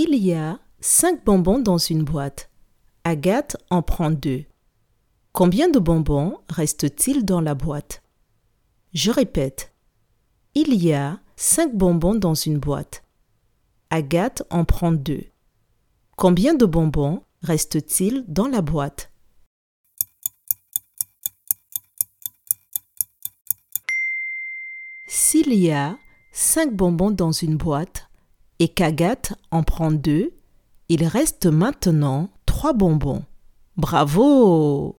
Il y a cinq bonbons dans une boîte. Agathe en prend deux. Combien de bonbons reste-t-il dans la boîte? Je répète. Il y a cinq bonbons dans une boîte. Agathe en prend deux. Combien de bonbons reste-t-il dans la boîte? S'il y a cinq bonbons dans une boîte et qu'Agathe en prend deux, il reste maintenant trois bonbons. Bravo